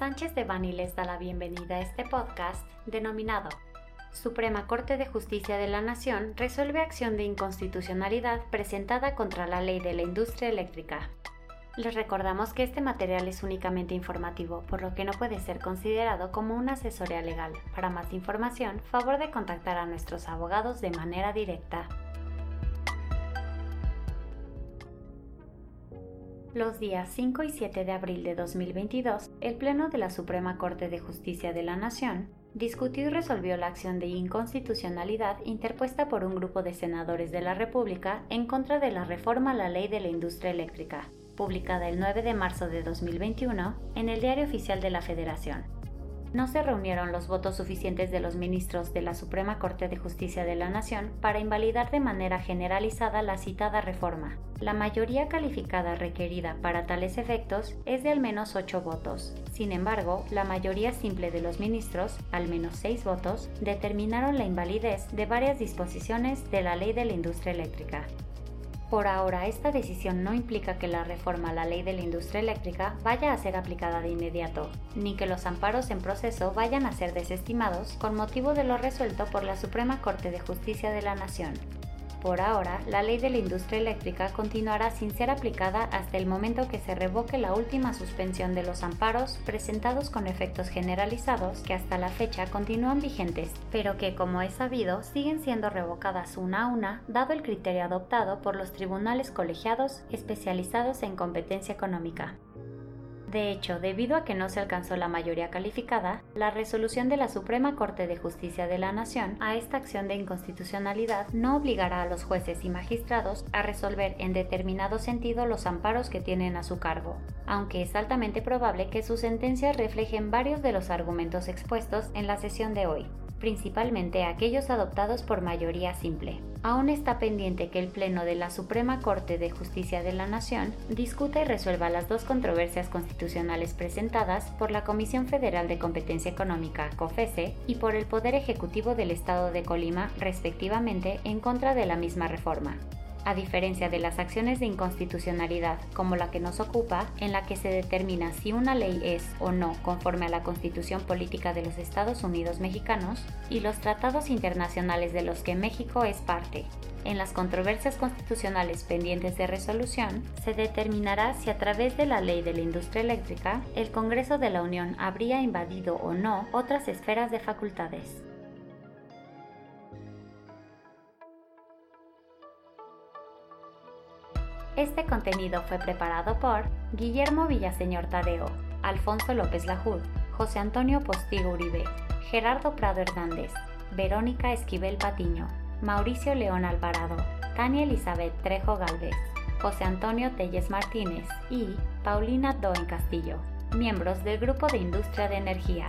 Sánchez de Bani les da la bienvenida a este podcast denominado Suprema Corte de Justicia de la Nación resuelve acción de inconstitucionalidad presentada contra la ley de la industria eléctrica. Les recordamos que este material es únicamente informativo, por lo que no puede ser considerado como una asesoría legal. Para más información, favor de contactar a nuestros abogados de manera directa. Los días 5 y 7 de abril de 2022, el Pleno de la Suprema Corte de Justicia de la Nación discutió y resolvió la acción de inconstitucionalidad interpuesta por un grupo de senadores de la República en contra de la reforma a la ley de la industria eléctrica, publicada el 9 de marzo de 2021 en el Diario Oficial de la Federación no se reunieron los votos suficientes de los ministros de la Suprema Corte de Justicia de la Nación para invalidar de manera generalizada la citada reforma. La mayoría calificada requerida para tales efectos es de al menos ocho votos. Sin embargo, la mayoría simple de los ministros, al menos seis votos, determinaron la invalidez de varias disposiciones de la Ley de la Industria Eléctrica. Por ahora, esta decisión no implica que la reforma a la ley de la industria eléctrica vaya a ser aplicada de inmediato, ni que los amparos en proceso vayan a ser desestimados con motivo de lo resuelto por la Suprema Corte de Justicia de la Nación. Por ahora, la ley de la industria eléctrica continuará sin ser aplicada hasta el momento que se revoque la última suspensión de los amparos presentados con efectos generalizados que hasta la fecha continúan vigentes, pero que, como es sabido, siguen siendo revocadas una a una, dado el criterio adoptado por los tribunales colegiados especializados en competencia económica. De hecho, debido a que no se alcanzó la mayoría calificada, la resolución de la Suprema Corte de Justicia de la Nación a esta acción de inconstitucionalidad no obligará a los jueces y magistrados a resolver en determinado sentido los amparos que tienen a su cargo, aunque es altamente probable que sus sentencias reflejen varios de los argumentos expuestos en la sesión de hoy, principalmente aquellos adoptados por mayoría simple. Aún está pendiente que el Pleno de la Suprema Corte de Justicia de la Nación discuta y resuelva las dos controversias constitucionales presentadas por la Comisión Federal de Competencia Económica, COFESE, y por el Poder Ejecutivo del Estado de Colima, respectivamente, en contra de la misma reforma a diferencia de las acciones de inconstitucionalidad como la que nos ocupa, en la que se determina si una ley es o no conforme a la Constitución Política de los Estados Unidos Mexicanos y los tratados internacionales de los que México es parte. En las controversias constitucionales pendientes de resolución, se determinará si a través de la ley de la industria eléctrica, el Congreso de la Unión habría invadido o no otras esferas de facultades. Este contenido fue preparado por Guillermo Villaseñor Tadeo, Alfonso López Lajud, José Antonio Postigo Uribe, Gerardo Prado Hernández, Verónica Esquivel Patiño, Mauricio León Alvarado, Tania Elizabeth Trejo Galvez, José Antonio Telles Martínez y Paulina Doen Castillo, miembros del Grupo de Industria de Energía.